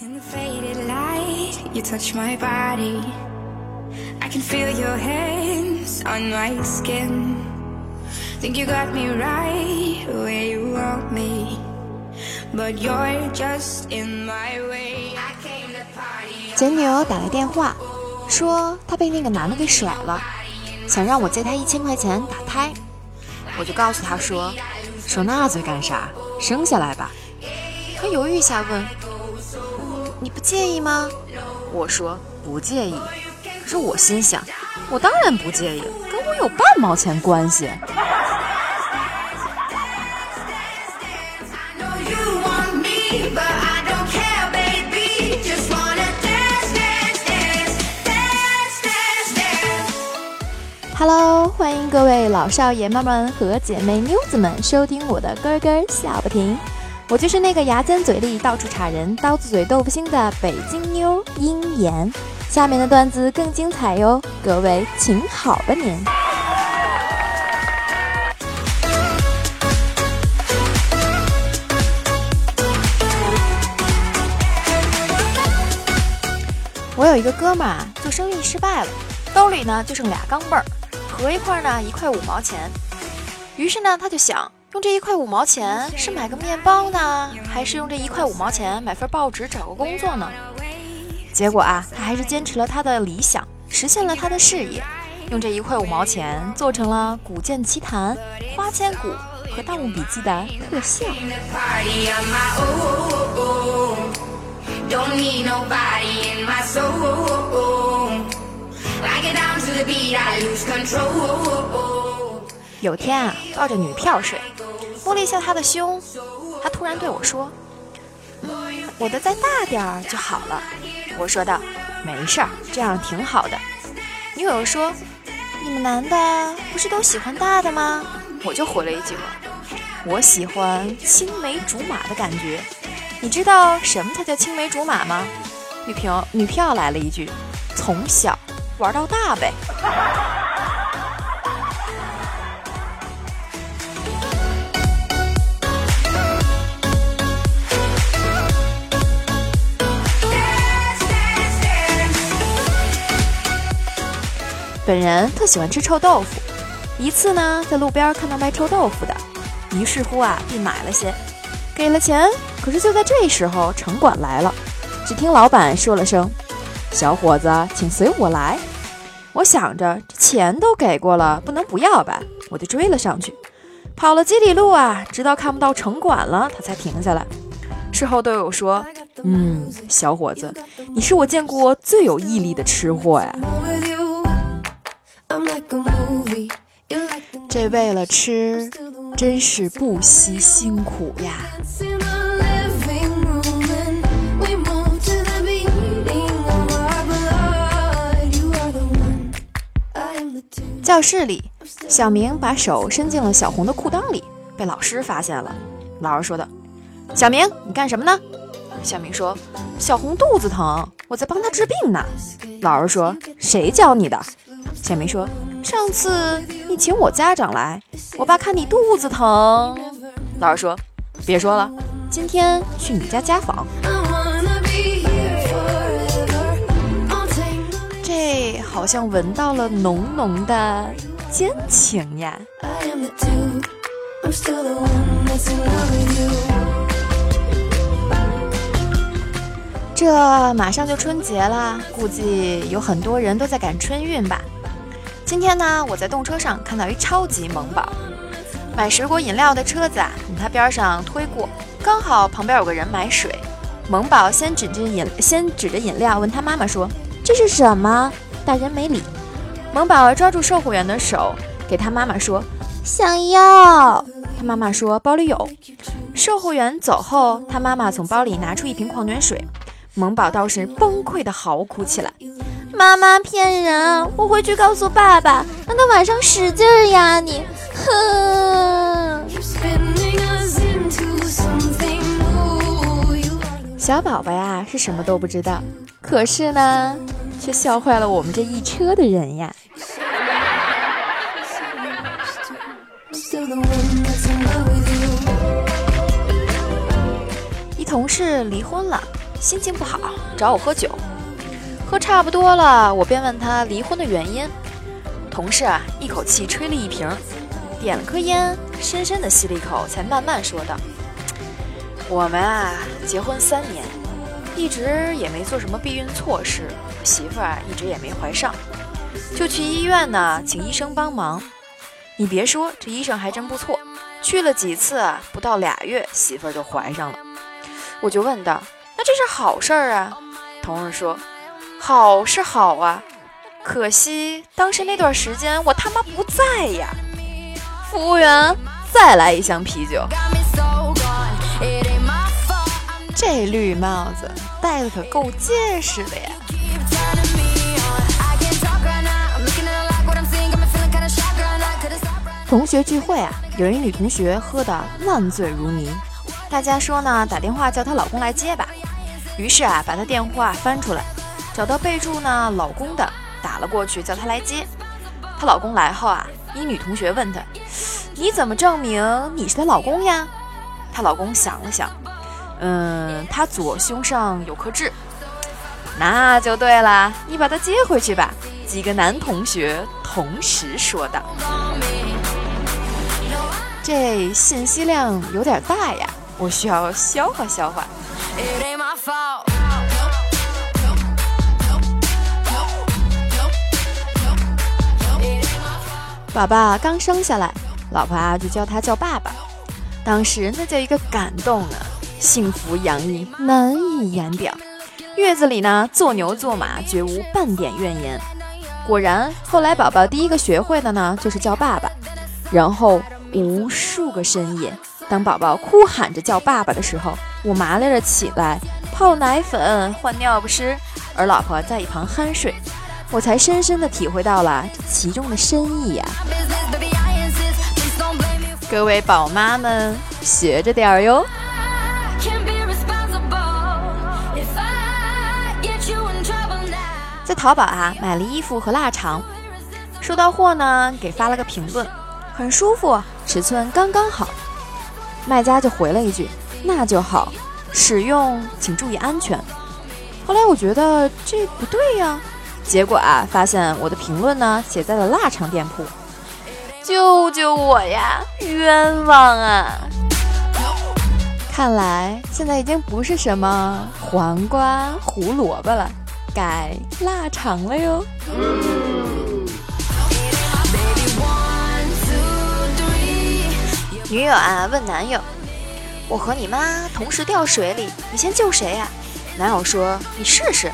In the faded light, you touch my body. I can feel your hands on my skin. Think you got me right where you want me. But you're just in my way. I came the party. 简牛打来电话，说他被那个男的给甩了，想让我借他一千块钱打胎。我就告诉他说：“说那嘴干啥？生下来吧。”他犹豫一下问：“你不介意吗？”我说：“不介意。”可是我心想：“我当然不介意，跟我有半毛钱关系。” Hello，欢迎各位老少爷们们和姐妹妞子们收听我的歌歌笑不停。我就是那个牙尖嘴利、到处插人、刀子嘴豆腐心的北京妞鹰眼。下面的段子更精彩哟，各位请好吧您。我有一个哥们儿，做生意失败了，兜里呢就剩俩钢镚儿。合一块呢，一块五毛钱。于是呢，他就想用这一块五毛钱是买个面包呢，还是用这一块五毛钱买份报纸找个工作呢？结果啊，他还是坚持了他的理想，实现了他的事业，用这一块五毛钱做成了《古剑奇谭》《花千骨》和《盗墓笔记》的特效。有天啊，抱着女票睡，摸了一下他的胸，他突然对我说：“，我的再大点儿就好了。”我说道：“没事儿，这样挺好的。”女友说：“你们男的不是都喜欢大的吗？”我就回了一句：“我喜欢青梅竹马的感觉。”你知道什么才叫青梅竹马吗？女票女票来了一句：“从小。”玩到大呗！本人特喜欢吃臭豆腐，一次呢在路边看到卖臭豆腐的，于是乎啊便买了些，给了钱。可是就在这时候，城管来了，只听老板说了声。小伙子，请随我来。我想着这钱都给过了，不能不要吧？我就追了上去，跑了几里路啊，直到看不到城管了，他才停下来。事后都有说：“嗯，小伙子，你是我见过最有毅力的吃货呀。”这为了吃，真是不惜辛苦呀。教室里，小明把手伸进了小红的裤裆里，被老师发现了。老师说的：“小明，你干什么呢？”小明说：“小红肚子疼，我在帮她治病呢。”老师说：“谁教你的？”小明说：“上次你请我家长来，我爸看你肚子疼。”老师说：“别说了，今天去你家家访。”这好像闻到了浓浓的奸情呀！这马上就春节了，估计有很多人都在赶春运吧。今天呢，我在动车上看到一超级萌宝，买水果饮料的车子啊，从他边上推过，刚好旁边有个人买水，萌宝先指着饮先指着饮料问他妈妈说。这是什么？大人没理。萌宝抓住售货员的手，给他妈妈说：“想要。”他妈妈说：“包里有。”售货员走后，他妈妈从包里拿出一瓶矿泉水。萌宝倒是崩溃的嚎哭起来：“妈妈骗人！我回去告诉爸爸，让他晚上使劲压你。”哼！小宝宝呀，是什么都不知道。可是呢，却笑坏了我们这一车的人呀！一同事离婚了，心情不好，找我喝酒。喝差不多了，我便问他离婚的原因。同事啊，一口气吹了一瓶，点了颗烟，深深的吸了一口，才慢慢说道：“我们啊，结婚三年，一直也没做什么避孕措施，媳妇儿一直也没怀上，就去医院呢，请医生帮忙。你别说，这医生还真不错，去了几次，不到俩月，媳妇儿就怀上了。我就问道：那这是好事儿啊？同事说。”好是好啊，可惜当时那段时间我他妈不在呀。服务员，再来一箱啤酒。这绿帽子戴的可够结实的呀。同学聚会啊，有一女同学喝得烂醉如泥，大家说呢，打电话叫她老公来接吧。于是啊，把她电话翻出来。找到备注呢，老公的打了过去，叫他来接。她老公来后啊，一女同学问她：“你怎么证明你是她老公呀？”她老公想了想，嗯，她左胸上有颗痣，那就对了，你把她接回去吧。几个男同学同时说道：“这信息量有点大呀，我需要消化消化。”宝宝刚生下来，老婆啊就叫他叫爸爸。当时那叫一个感动啊，幸福洋溢，难以言表。月子里呢，做牛做马，绝无半点怨言。果然，后来宝宝第一个学会的呢，就是叫爸爸。然后无数个深夜，当宝宝哭喊着叫爸爸的时候，我麻利着起来泡奶粉、换尿不湿，而老婆在一旁酣睡。我才深深的体会到了这其中的深意呀！各位宝妈们，学着点儿哟。在淘宝啊买了衣服和腊肠，收到货呢给发了个评论，很舒服，尺寸刚刚好。卖家就回了一句：“那就好，使用请注意安全。”后来我觉得这不对呀。结果啊，发现我的评论呢写在了腊肠店铺，救救我呀，冤枉啊！看来现在已经不是什么黄瓜、胡萝卜了，改腊肠了哟。女友啊问男友：“我和你妈同时掉水里，你先救谁呀？”男友说：“你试试。”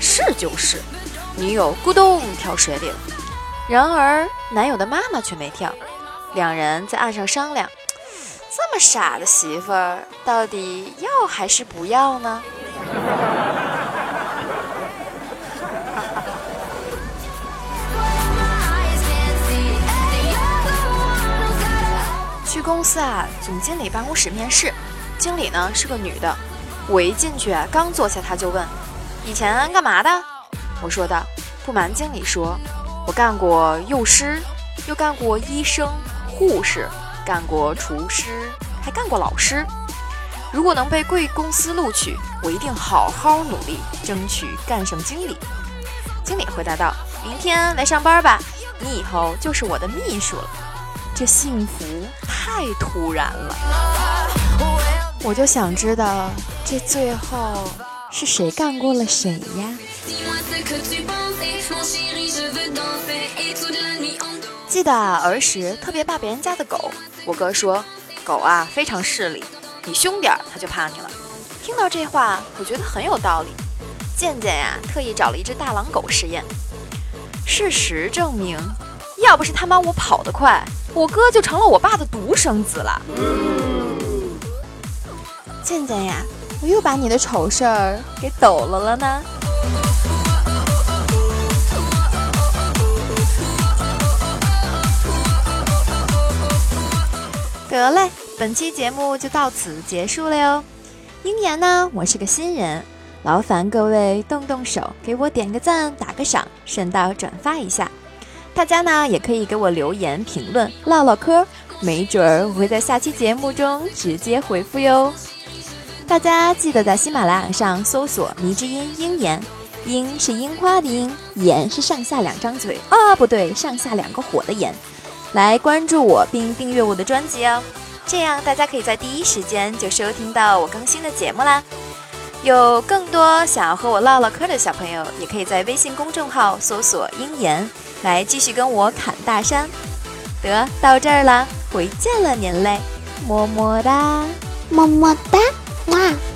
是就是。女友咕咚跳水里了，然而男友的妈妈却没跳。两人在岸上商量：这么傻的媳妇儿，到底要还是不要呢？去公司啊，总经理办公室面试，经理呢是个女的。我一进去，刚坐下，她就问：以前干嘛的？我说道：“不瞒经理说，我干过幼师，又干过医生、护士，干过厨师，还干过老师。如果能被贵公司录取，我一定好好努力，争取干上经理。”经理回答道：“明天来上班吧，你以后就是我的秘书了。”这幸福太突然了，我就想知道这最后是谁干过了谁呀？记得儿时特别怕别人家的狗，我哥说狗啊非常势利，你凶点儿它就怕你了。听到这话，我觉得很有道理。健健呀，特意找了一只大狼狗试验。事实证明，要不是他妈我跑得快，我哥就成了我爸的独生子了。健健呀，我又把你的丑事儿给抖了了呢。得嘞，本期节目就到此结束了哟。鹰言呢，我是个新人，劳烦各位动动手，给我点个赞，打个赏，顺道转发一下。大家呢也可以给我留言评论，唠唠嗑，没准儿我会在下期节目中直接回复哟。大家记得在喜马拉雅上搜索“迷之音鹰眼”，鹰是樱花的鹰，眼是上下两张嘴啊，不对，上下两个火的眼。来关注我并订阅我的专辑哦，这样大家可以在第一时间就收听到我更新的节目啦。有更多想要和我唠唠嗑的小朋友，也可以在微信公众号搜索“鹰眼”来继续跟我侃大山。得到这儿了，回见了您嘞，么么哒，么么哒，哇。